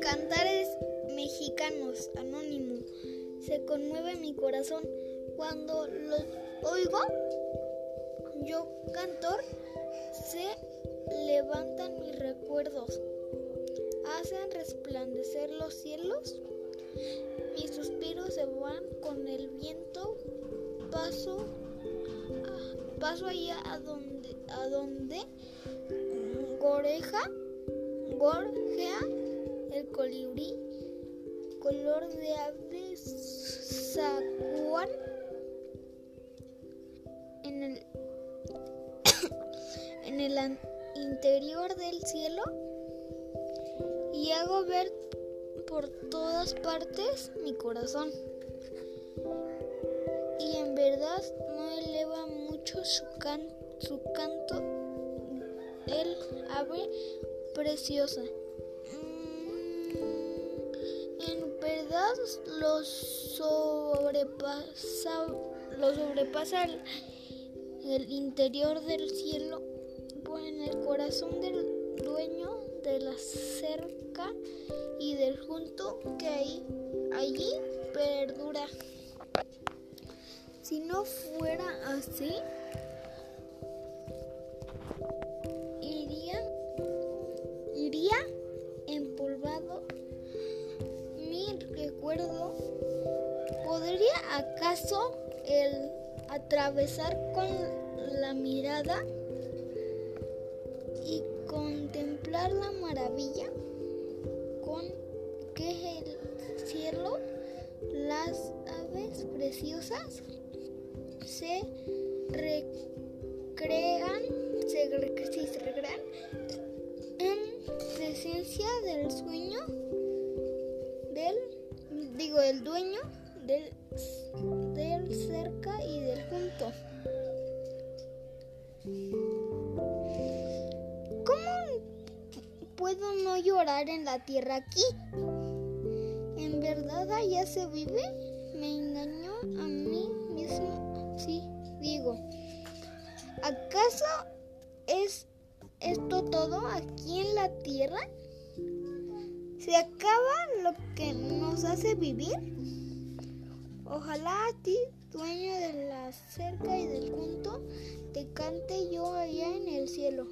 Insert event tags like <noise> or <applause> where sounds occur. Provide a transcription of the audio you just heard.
Cantares mexicanos, anónimo, se conmueve mi corazón cuando los oigo. Yo, cantor, se levantan mis recuerdos, hacen resplandecer los cielos, mis suspiros se van con el viento, paso, paso allá a donde, a donde goreja, gorjea el colibrí, color de ave sacuan en el, <coughs> en el interior del cielo y hago ver por todas partes mi corazón. No eleva mucho su, su canto el ave preciosa. En verdad los sobrepasa, lo sobrepasa el, el interior del cielo, pues en el corazón del dueño de la cerca y del junto que hay allí perdura. Si no fuera así, iría, iría empolvado mi recuerdo. ¿Podría acaso el atravesar con la mirada y contemplar la maravilla con que el cielo, las aves preciosas se recrean, se, en presencia del sueño del, digo, el dueño del, del cerca y del junto. ¿Cómo puedo no llorar en la tierra aquí? ¿En verdad allá se vive? Me engañó a ¿Acaso es esto todo aquí en la tierra? ¿Se acaba lo que nos hace vivir? Ojalá a ti, dueño de la cerca y del junto, te cante yo allá en el cielo.